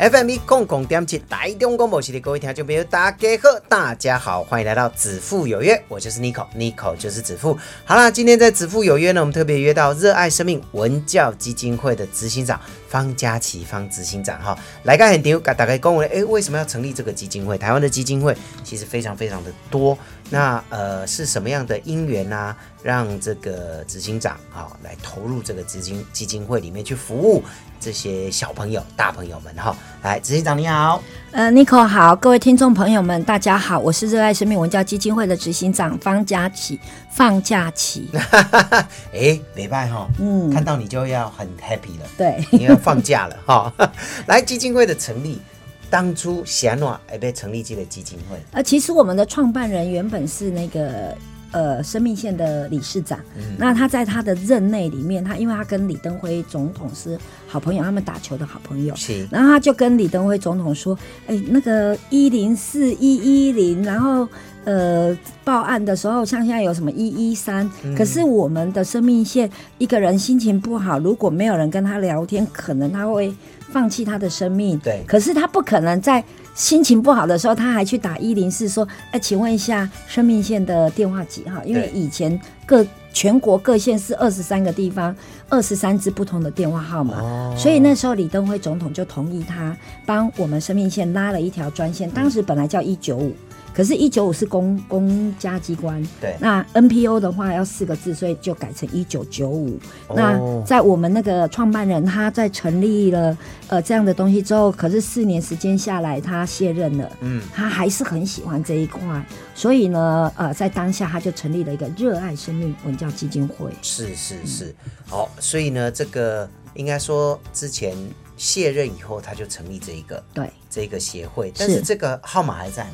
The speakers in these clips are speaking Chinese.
FM 共共点起台中广播系的各位听众朋友，大家好，大家好，欢迎来到子父有约，我就是 Nico，Nico 就是子父。好啦，今天在子父有约呢，我们特别约到热爱生命文教基金会的执行长方嘉琪方执行长哈，来个很牛，大概跟我哎，为什么要成立这个基金会？台湾的基金会其实非常非常的多，那呃是什么样的因缘呢？让这个执行长啊来投入这个基金基金会里面去服务这些小朋友、大朋友们哈。来，执行长你好，呃，Nico 好，各位听众朋友们大家好，我是热爱生命文教基金会的执行长方佳琪，放假期。哎，礼拜哈，嗯，看到你就要很 happy 了，对，你要放假了哈。来，基金会的成立，当初想诺哎被成立这个基金会，呃，其实我们的创办人原本是那个。呃，生命线的理事长，那他在他的任内里面，他因为他跟李登辉总统是好朋友，他们打球的好朋友，是，然后他就跟李登辉总统说，哎，那个一零四一一零，然后呃报案的时候，像现在有什么一一三，可是我们的生命线一个人心情不好，如果没有人跟他聊天，可能他会放弃他的生命，对，可是他不可能在。心情不好的时候，他还去打一零四，说：“哎，请问一下生命线的电话几号？因为以前各全国各县市二十三个地方，二十三支不同的电话号码，所以那时候李登辉总统就同意他帮我们生命线拉了一条专线，当时本来叫一九五。”可是，一九五是公公家机关，对。那 NPO 的话要四个字，所以就改成一九九五。那在我们那个创办人他在成立了呃这样的东西之后，可是四年时间下来，他卸任了。嗯。他还是很喜欢这一块，所以呢，呃，在当下他就成立了一个热爱生命文教基金会。是是是，好，所以呢，这个应该说之前卸任以后，他就成立这一个对这个协会，但是这个号码还在吗？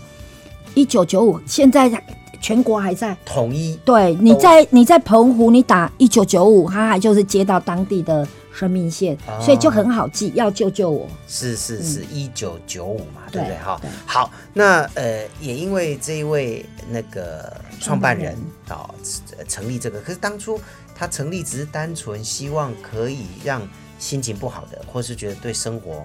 一九九五，现在全国还在统一。对，你在你在澎湖，你打一九九五，他还就是接到当地的生命线，所以就很好记，要救救我。是是是，一九九五嘛，对不对？哈，好，那呃，也因为这一位那个创办人啊，成立这个，可是当初他成立只是单纯希望可以让心情不好的，或是觉得对生活。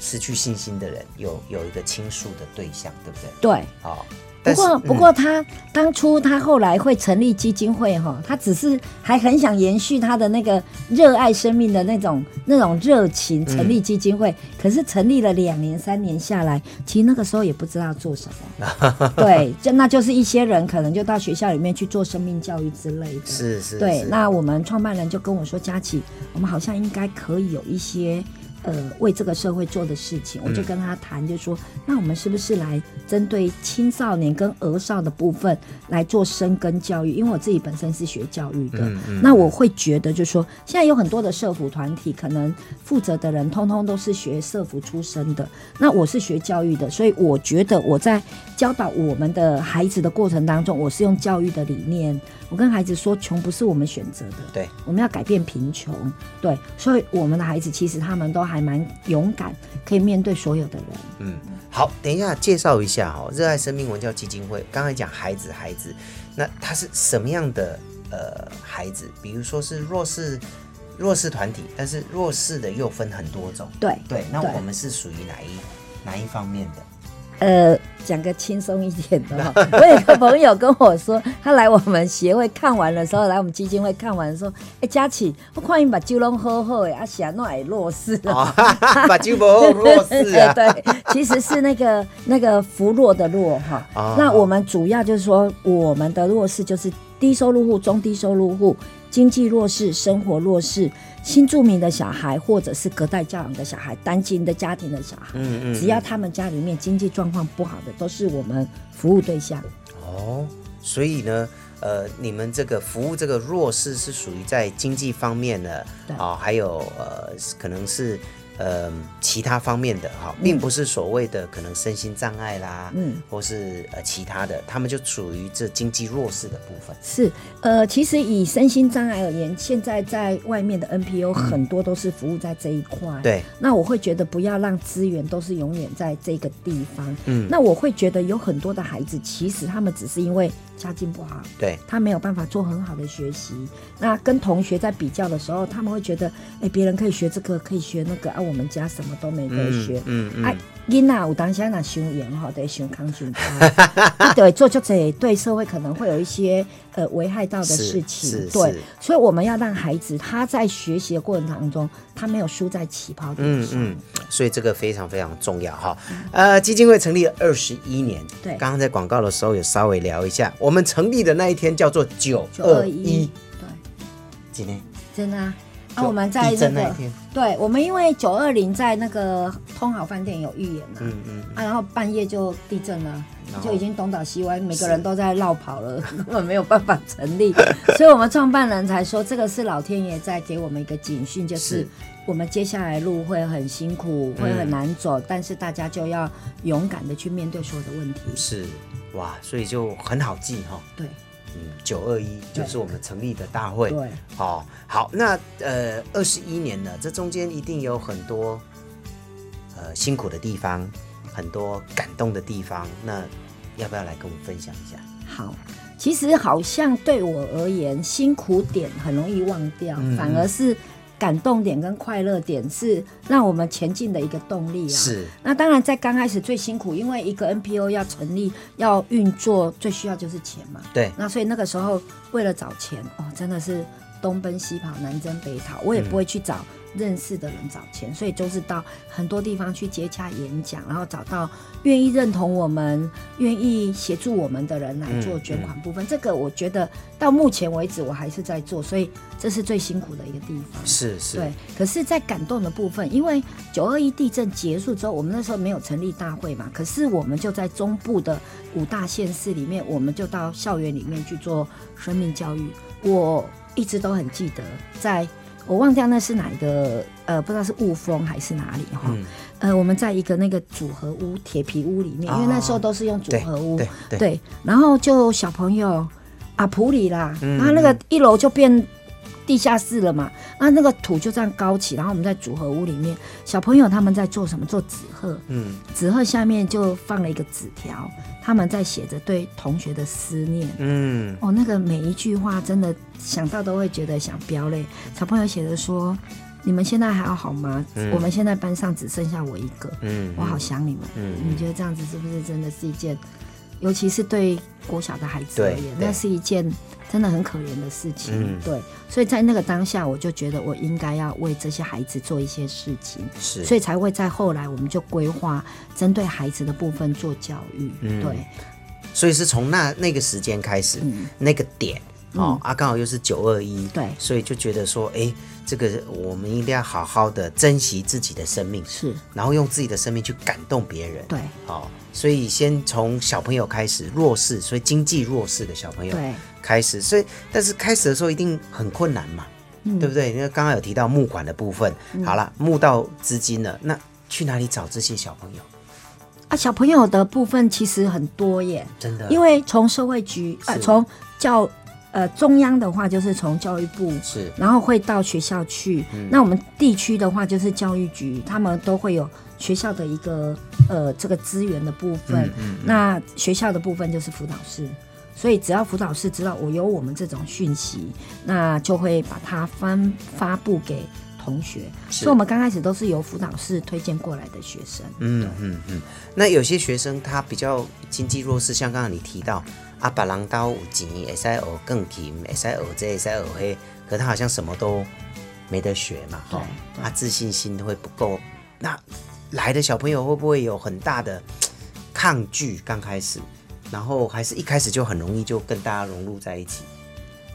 失去信心的人有有一个倾诉的对象，对不对？对，好。不过不过他当初他后来会成立基金会哈，他只是还很想延续他的那个热爱生命的那种那种热情，成立基金会。可是成立了两年三年下来，其实那个时候也不知道做什么。对，就那就是一些人可能就到学校里面去做生命教育之类的。是是。对，那我们创办人就跟我说：“佳琪，我们好像应该可以有一些。”呃，为这个社会做的事情，我就跟他谈，就说，那我们是不是来针对青少年跟儿少的部分来做深耕教育？因为我自己本身是学教育的，那我会觉得，就说现在有很多的社服团体，可能负责的人通通都是学社服出身的，那我是学教育的，所以我觉得我在教导我们的孩子的过程当中，我是用教育的理念。我跟孩子说，穷不是我们选择的，对，我们要改变贫穷，对，所以我们的孩子其实他们都还蛮勇敢，可以面对所有的人。嗯，好，等一下介绍一下哈，热爱生命文教基金会。刚才讲孩子，孩子，那他是什么样的呃孩子？比如说是弱势弱势团体，但是弱势的又分很多种，对对，那我们是属于哪一哪一方面的？呃，讲个轻松一点的哈。我有个朋友跟我说，他来我们协会看完的时候，来我们基金会看完说，哎，佳琪，我看你把酒弄喝喝哎，啊，想弄来弱势啊，把酒不喝弱势啊。对，其实是那个那个扶弱的弱哈。那我们主要就是说，我们的弱势就是低收入户、中低收入户。经济弱势、生活弱势、新住民的小孩，或者是隔代教养的小孩、单亲的家庭的小孩，嗯嗯，只要他们家里面经济状况不好的，都是我们服务对象。哦，所以呢，呃，你们这个服务这个弱势是属于在经济方面的，啊，还有呃，可能是呃其他方面的哈，并不是所谓的可能身心障碍啦，嗯，或是呃其他的，他们就处于这经济弱势的部分。是，呃，其实以身心障碍而言，现在在外面的 NPO 很多都是服务在这一块。对，那我会觉得不要让资源都是永远在这个地方。嗯那我会觉得有很多的孩子，其实他们只是因为家境不好，对，他没有办法做很好的学习。那跟同学在比较的时候，他们会觉得，哎、别人可以学这个，可以学那个，啊，我们家什么都没得学。嗯嗯啊，囡仔有当下那修养吼，得修康修差，啊对，做就这对社会可能会有一些呃危害到的事情，对，所以我们要让孩子他在学习的过程当中，他没有输在起跑点上。嗯嗯，所以这个非常非常重要哈。呃，基金会成立二十一年，对刚刚在广告的时候有稍微聊一下，我们成立的那一天叫做九二一一，，对，今天真的啊。啊，我们在地那个那，对，我们因为九二零在那个通好饭店有预演嘛、嗯嗯，啊，然后半夜就地震了就已经东倒西歪，每个人都在绕跑了，根本没有办法成立。所以我们创办人才说，这个是老天爷在给我们一个警讯，就是是。我们接下来路会很辛苦，会很难走，但是大家就要勇敢的去面对所有的问题。是。哇，所以就很好记哈。对。嗯，九二一就是我们成立的大会。对，好、好，那呃，二十一年了，这中间一定有很多呃辛苦的地方，很多感动的地方。那要不要来跟我们分享一下？好。其实好像对我而言，辛苦点很容易忘掉，嗯反而是感动点跟快乐点是让我们前进的一个动力啊。是那当然，在刚开始最辛苦，因为一个 NPO 要成立、要运作，最需要就是钱嘛。对，那所以那个时候为了找钱，哦，真的是东奔西跑、南征北讨，我也不会去找认识的人找钱，所以就是到很多地方去接洽演讲，然后找到愿意认同我们、愿意协助我们的人来做捐款部分。这个我觉得到目前为止我还是在做，所以这是最辛苦的一个地方。是是，对，可是，在感动的部分，因为九二一地震结束之后，我们那时候没有成立大会嘛，可是我们就在中部的五大县市里面，我们就到校园里面去做生命教育。我一直都很记得，在我忘掉那是哪一个，呃，不知道是雾峰还是哪里哈。嗯。呃，我们在一个那个组合屋、铁皮屋里面，因为那时候都是用组合屋，对然后就小朋友啊普里啦，嗯。然后那个一楼就变地下室了嘛，那那个土就这样高起，然后我们在组合屋里面，小朋友他们在做什么？做纸鹤，嗯纸鹤下面就放了一个纸条，他们在写着对同学的思念。嗯哦，那个每一句话真的想到都会觉得想飙泪。小朋友写的说：“你们现在还要好吗？嗯我们现在班上只剩下我一个，嗯我好想你们。嗯你觉得这样子是不是真的是一件，尤其是对国小的孩子而言，那是一件真的很可怜的事情。嗯对，所以在那个当下，我就觉得我应该要为这些孩子做一些事情，是，所以才会在后来我们就规划针对孩子的部分做教育。嗯对，所以是从那那个时间开始，嗯那个点。哦，啊，刚好又是九二一，对。所以就觉得说，哎，这个我们一定要好好的珍惜自己的生命，是，然后用自己的生命去感动别人。对，好、所以先从小朋友开始，弱势，所以经济弱势的小朋友对，开始，所以但是开始的时候一定很困难嘛，嗯。对不对？因为刚刚有提到募款的部分，好了，募到资金了，那去哪里找这些小朋友？啊，小朋友的部分其实很多耶，真的，因为从社会局呃，是。从教呃中央的话就是从教育部，是然后会到学校去。嗯那我们地区的话就是教育局，他们都会有学校的一个呃这个资源的部分。嗯那学校的部分就是辅导室。所以只要辅导室知道我有我们这种讯息，那就会把它翻发布给同学。所以我们刚开始都是由辅导室推荐过来的学生。嗯嗯嗯。那有些学生他比较经济弱势，像刚刚你提到啊，把狼刀有钱，会使学更琴，会使学这，会使学那，可他好像什么都没得学嘛，哈，对他自信心会不够。那来的小朋友会不会有很大的抗拒？刚开始，然后还是一开始就很容易就跟大家融入在一起。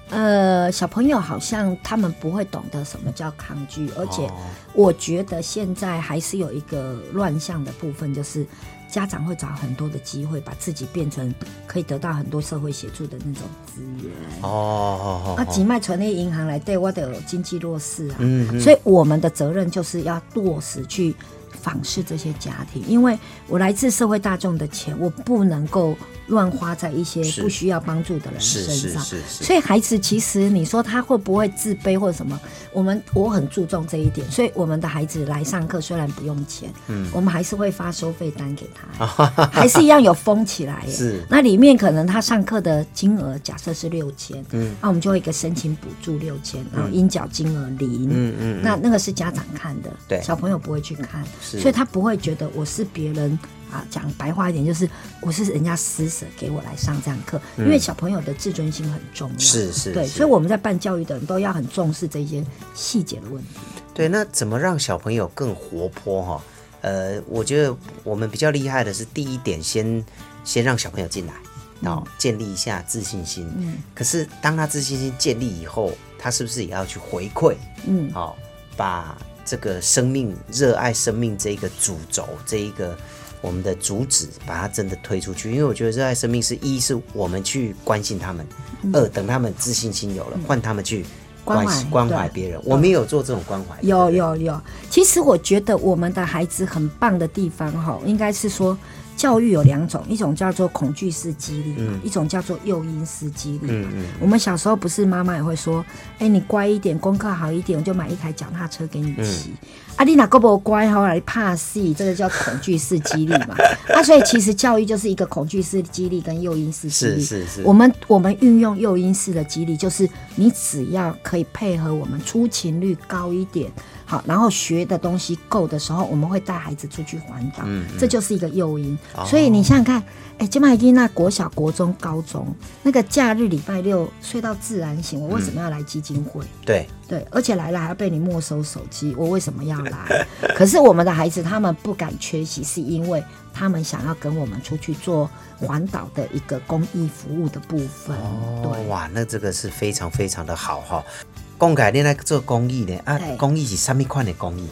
呃，小朋友好像他们不会懂得什么叫抗拒，而且哦。我觉得现在还是有一个乱象的部分，就是家长会找很多的机会，把自己变成可以得到很多社会协助的那种资源。哦哦哦，啊，几脉存列银行来对我的经济弱势啊，嗯嗯所以我们的责任就是要落实去访视这些家庭，因为我来自社会大众的钱，我不能够乱花在一些不需要帮助的人是是身上。是是，所以孩子其实你说他会不会自卑或者什么？我们我很注重这一点，所以我们的孩子来上课虽然不用钱，嗯我们还是会发收费单给他，还是一样有封起来耶。是那里面可能他上课的金额假设是六千，嗯那我们就会有一个申请补助六千，然后应缴金额零，嗯嗯，那那个是家长看的，对小朋友不会去看，是所以他不会觉得我是别人啊。讲白话一点，就是我是人家施舍给我来上这样课，因为小朋友的自尊心很重要，嗯是是对，所以我们在办教育的人都要很重视这些细节的问题。对，那怎么让小朋友更活泼哈？呃，我觉得我们比较厉害的是第一点先，先让小朋友进来，然后，建立一下自信心。嗯可是当他自信心建立以后，他是不是也要去回馈？嗯，好、把这个生命、热爱生命这一个主轴，这一个我们的主旨，把它真的推出去。因为我觉得热爱生命是一是我们去关心他们，二等他们自信心有了，换他们去嗯关心关关怀别人。我们有做这种关怀，有有有，其实我觉得我们的孩子很棒的地方哈，应该是说教育有两种，一种叫做恐惧式激励，一种叫做诱因式激励。嗯嗯我们小时候不是妈妈也会说，哎、你乖一点，功课好一点，我就买一台脚踏车给你骑。嗯啊，你哪个不乖好来怕死，这个叫恐惧式激励嘛。啊，所以其实教育就是一个恐惧式激励跟诱因式激励。是是是，我们我们运用诱因式的激励，就是你只要可以配合我们出勤率高一点，好，然后学的东西够的时候，我们会带孩子出去环岛，嗯这就是一个诱因。所以你想想看，哎，金麦金那国小、国中、高中那个假日礼拜六睡到自然醒，我为什么要来基金会？对对，而且来了还要被你没收手机，我为什么要来？可是我们的孩子他们不敢缺席，是因为他们想要跟我们出去做环岛的一个公益服务的部分。哦对，哇，那这个是非常非常的好哈。公改你来做公益呢啊，公益是什么款的公益？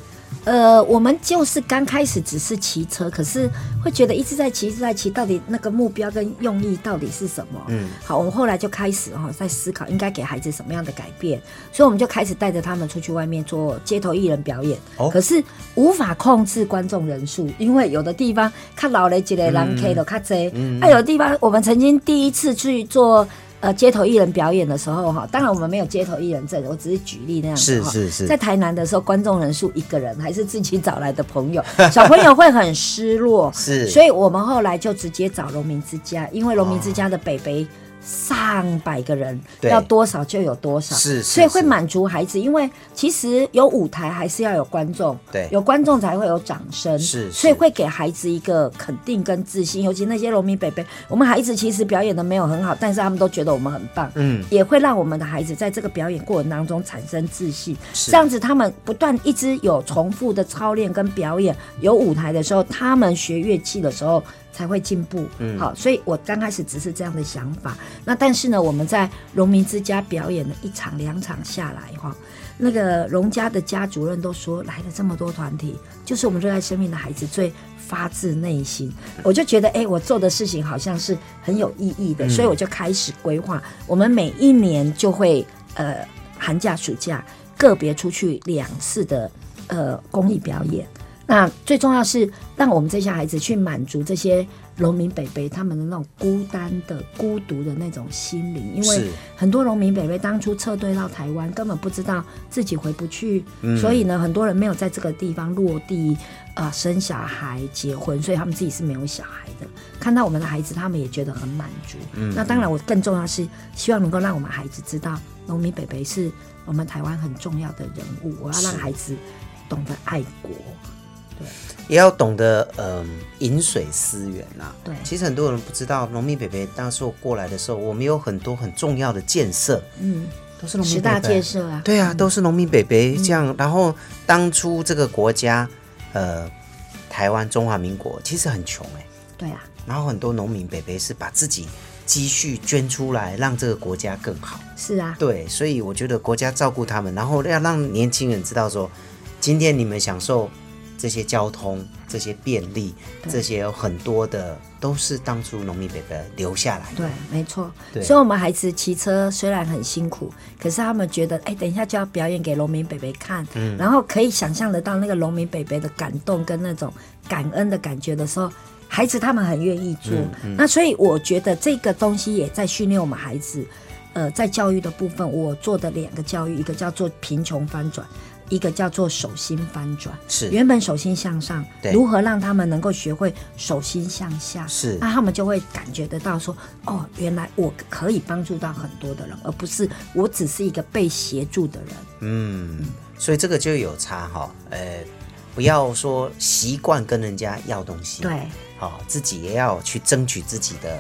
呃，我们就是刚开始只是骑车，可是会觉得一直在骑，一直在骑，到底那个目标跟用意到底是什么？嗯，好，我们后来就开始哈、在思考应该给孩子什么样的改变，所以我们就开始带着他们出去外面做街头艺人表演。哦可是无法控制观众人数，因为有的地方看老了几个人 K 的看这，啊，有的地方我们曾经第一次去做。呃，街头艺人表演的时候哈，当然我们没有街头艺人证，我只是举例那样是是是。在台南的时候，观众人数一个人，还是自己找来的朋友，小朋友会很失落。是。所以我们后来就直接找农民之家，因为农民之家的北北上百个人，要多少就有多少，是是所以会满足孩子。因为其实有舞台还是要有观众，对有观众才会有掌声，是是所以会给孩子一个肯定跟自信。尤其那些农民北北，我们孩子其实表演的没有很好，但是他们都觉得我们很棒，嗯，也会让我们的孩子在这个表演过程当中产生自信。是这样子，他们不断一直有重复的操练跟表演，有舞台的时候，他们学乐器的时候才会进步。嗯好，所以我刚开始只是这样的想法。那但是呢，我们在荣民之家表演了一场两场下来哈，那个荣家的家主任都说，来了这么多团体，就是我们热爱生命的孩子最。发自内心，我就觉得，哎、我做的事情好像是很有意义的，所以我就开始规划，我们每一年就会呃寒假、暑假个别出去两次的呃公益表演。那最重要是让我们这些孩子去满足这些农民北北他们的那种孤单的、孤独的那种心灵，因为很多农民北北当初撤退到台湾，根本不知道自己回不去，嗯所以呢，很多人没有在这个地方落地啊、呃生小孩、结婚，所以他们自己是没有小孩的。看到我们的孩子，他们也觉得很满足。嗯那当然，我更重要是希望能够让我们孩子知道，农民北北是我们台湾很重要的人物。我要让孩子懂得爱国。也要懂得嗯饮水思源呐、对。其实很多人不知道，农民北北当时我过来的时候，我们有很多很重要的建设，嗯，都是农民十大建设啊，对啊，都是农民北北这样。然后当初这个国家，呃，台湾中华民国其实很穷哎、对啊，然后很多农民北北是把自己积蓄捐出来，让这个国家更好。是啊，对，所以我觉得国家照顾他们，然后要让年轻人知道说，今天你们享受这些交通、这些便利，这些有很多的都是当初农民伯伯留下来的。对，没错。所以我们孩子骑车虽然很辛苦，可是他们觉得，哎，等一下就要表演给农民伯伯看，嗯然后可以想象得到那个农民伯伯的感动跟那种感恩的感觉的时候，孩子他们很愿意做。嗯那所以我觉得这个东西也在训练我们孩子。呃，在教育的部分，我做的两个教育，一个叫做贫穷翻转，一个叫做手心翻转。是原本手心向上，如何让他们能够学会手心向下？是那他们就会感觉得到说，哦，原来我可以帮助到很多的人，而不是我只是一个被协助的人。嗯，所以这个就有差哈。呃，不要说习惯跟人家要东西，对好、自己也要去争取自己的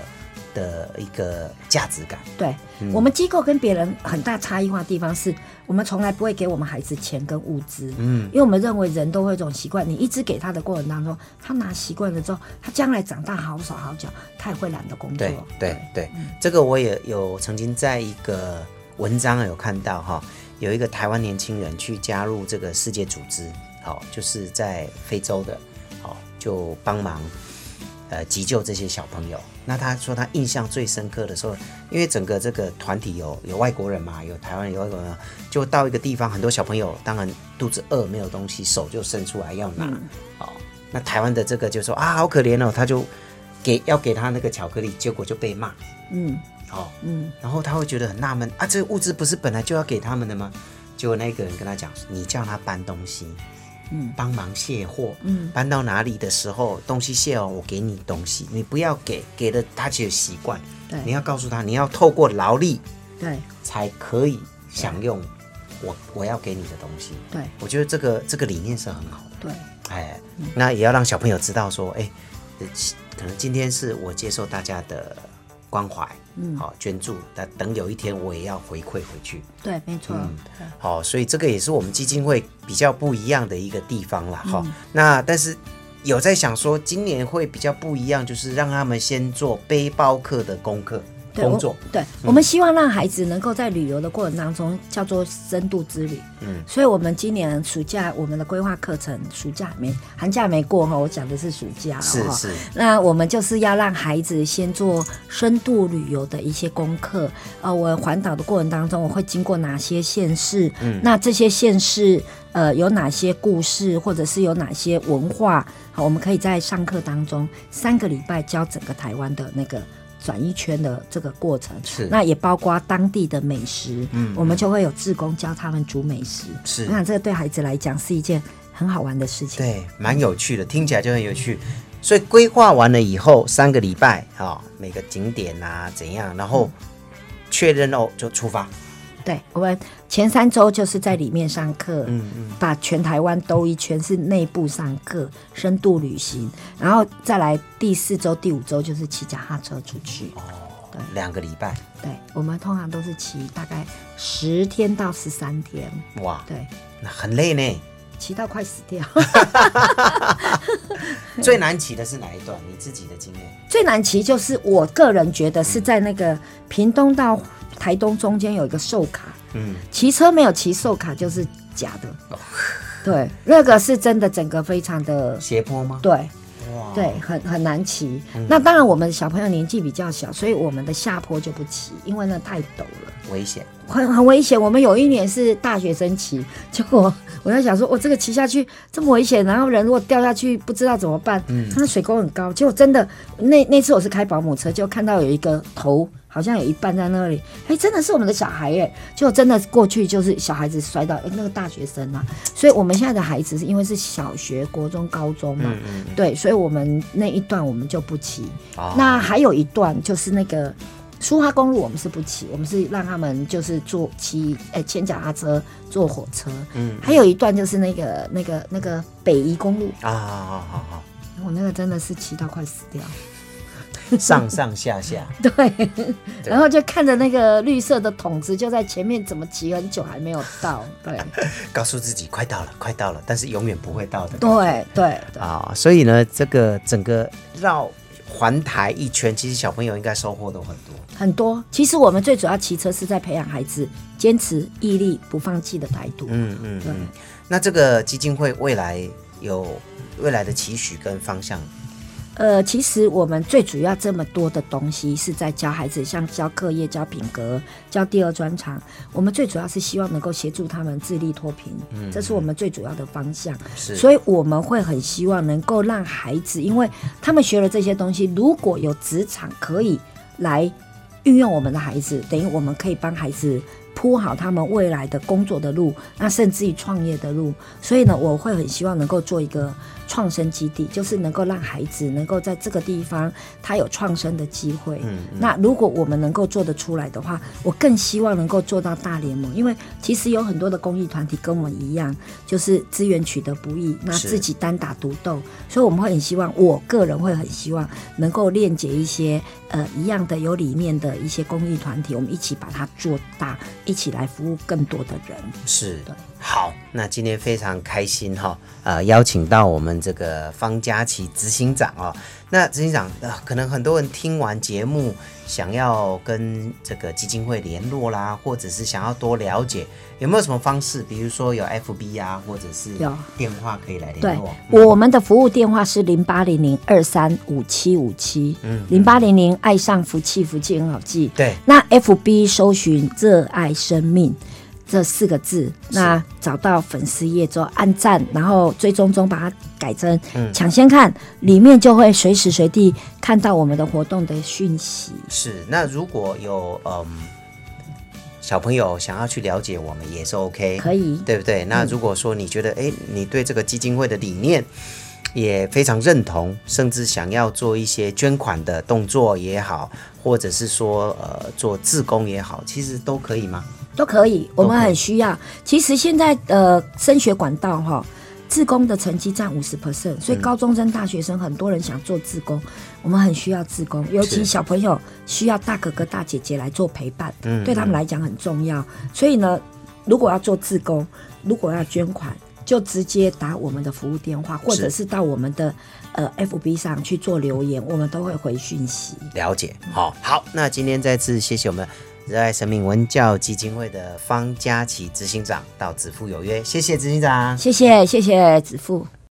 的一个价值感。对，嗯我们机构跟别人很大差异化的地方是，我们从来不会给我们孩子钱跟物资，嗯因为我们认为人都会有一种习惯，你一直给他的过程当中，他拿习惯了之后，他将来长大好手好脚，他也会懒得工作。对对对，这个我也有曾经在一个文章有看到哈，有一个台湾年轻人去加入这个世界组织，好，就是在非洲的，好，就帮忙呃急救这些小朋友。那他说他印象最深刻的时候，因为整个这个团体有有外国人嘛，有台湾人有外国人，就到一个地方，很多小朋友当然肚子饿没有东西，手就伸出来要拿，哦，那台湾的这个就说啊好可怜哦，他就给要给他那个巧克力，结果就被骂。嗯哦，嗯，然后他会觉得很纳闷啊，这个物资不是本来就要给他们的吗？结果那个人跟他讲，你叫他搬东西，嗯，帮忙卸货，嗯。搬到哪里的时候，东西卸完我给你东西，你不要给，给了他就有习惯，对。你要告诉他，你要透过劳力对。才可以享用我我要给你的东西。对。我觉得这个这个理念是很好的。对。哎，那也要让小朋友知道说，哎，呃可能今天是我接受大家的关怀，嗯。好捐助，但等有一天我也要回馈回去，对，没错。嗯。好，所以这个也是我们基金会比较不一样的一个地方啦，哈、嗯那但是有在想说，今年会比较不一样，就是让他们先做背包客的功课。对工作我，对，我们希望让孩子能够在旅游的过程当中叫做深度之旅。嗯，所以我们今年暑假我们的规划课程，暑假还没寒假没过哈，我讲的是暑假。是是，那我们就是要让孩子先做深度旅游的一些功课。呃，我环岛的过程当中，我会经过哪些县市？嗯那这些县市呃有哪些故事，或者是有哪些文化？好，我们可以在上课当中三个礼拜教整个台湾的那个。转一圈的这个过程，是那也包括当地的美食，嗯我们就会有志工教他们煮美食。是我想这个对孩子来讲是一件很好玩的事情。对，蛮有趣的，听起来就很有趣。所以规划完了以后，三个礼拜啊、每个景点啊怎样，然后确认哦就出发。对，我们前三周就是在里面上课，嗯嗯，把全台湾兜一圈，是内部上课，深度旅行，然后再来第四周、第五周就是骑脚踏车出去。哦对两个礼拜，对，我们通常都是骑大概十天到十三天，哇，对，那很累呢。骑到快死掉。最难骑的是哪一段？你自己的经验？最难骑就是我个人觉得是在那个屏东到台东中间有一个寿卡，嗯，骑车没有骑寿卡就是假的。对，那个是真的，整个非常的斜坡吗？对哇，对，很很难骑。那当然，我们小朋友年纪比较小，所以我们的下坡就不骑，因为那太陡了。危险。很很危险。我们有一年是大学生骑，结果我在想说，我这个骑下去这么危险，然后人如果掉下去不知道怎么办。嗯，它的水沟很高，结果真的那那次我是开保姆车，就看到有一个头。好像有一半在那里，哎，真的是我们的小孩耶！就真的过去就是小孩子摔倒，哎，那个大学生啊，所以我们现在的孩子是因为是小学、国中、高中嘛，嗯嗯，对，所以我们那一段我们就不骑。哦那还有一段就是那个苏花公路，我们是不骑，我们是让他们就是坐骑，哎，牵脚踏车、坐火车。嗯还有一段就是那个那个那个北宜公路，啊，好好好，我那个真的是骑到快死掉。上上下下，对，然后就看着那个绿色的桶子就在前面，怎么骑很久还没有到？对，告诉自己快到了，快到了，但是永远不会到的。对对对，啊，所以呢，这个整个绕环台一圈，其实小朋友应该收获都很多。很多。其实我们最主要骑车是在培养孩子坚持、毅力、不放弃的态度。嗯嗯对嗯。那这个基金会未来有未来的期许跟方向？呃，其实我们最主要这么多的东西是在教孩子，像教课业、教品格、教第二专长。我们最主要是希望能够协助他们自立脱贫，嗯这是我们最主要的方向。是所以我们会很希望能够让孩子，因为他们学了这些东西，如果有职场可以来运用我们的孩子，等于我们可以帮孩子铺好他们未来的工作的路，那甚至于创业的路。所以呢，我会很希望能够做一个创生基地，就是能够让孩子能够在这个地方他有创生的机会。嗯那如果我们能够做得出来的话，我更希望能够做到大联盟，因为其实有很多的公益团体跟我们一样，就是资源取得不易，那自己单打独斗，所以我们会很希望，我个人会很希望能够链接一些呃一样的有理念的一些公益团体，我们一起把它做大，一起来服务更多的人。是对好，那今天非常开心哈，呃，邀请到我们这个方佳琪执行长哦。那执行长，呃，可能很多人听完节目，想要跟这个基金会联络啦，或者是想要多了解，有没有什么方式？比如说有 FB 啊，或者是有电话可以来对联络。，嗯我们的服务电话是零八零零二三五七五七，嗯零八零零爱上福气，福气很好记。对，那 FB 搜寻“热爱生命”这四个字，那找到粉丝页之后按赞，然后追踪中把它改成嗯抢先看，里面就会随时随地看到我们的活动的讯息。是。那如果有嗯小朋友想要去了解我们，也是 OK，可以对不对？那如果说你觉得，哎，你对这个基金会的理念也非常认同，甚至想要做一些捐款的动作也好，或者是说呃做自工也好，其实都可以吗？都可以，我们很需要。其实现在呃，升学管道哈，自工的成绩占五十 percent，所以嗯高中生、大学生很多人想做自工，我们很需要自工，尤其小朋友需要大哥哥、大姐姐来做陪伴，嗯对他们来讲很重要。所以呢，如果要做自工，如果要捐款，就直接打我们的服务电话，或者是到我们的呃 FB 上去做留言，我们都会回讯息。了解，好、好，那今天再次谢谢我们热爱生命文教基金会的方佳琪执行长到子父有约，谢谢执行长。谢谢，谢谢子父。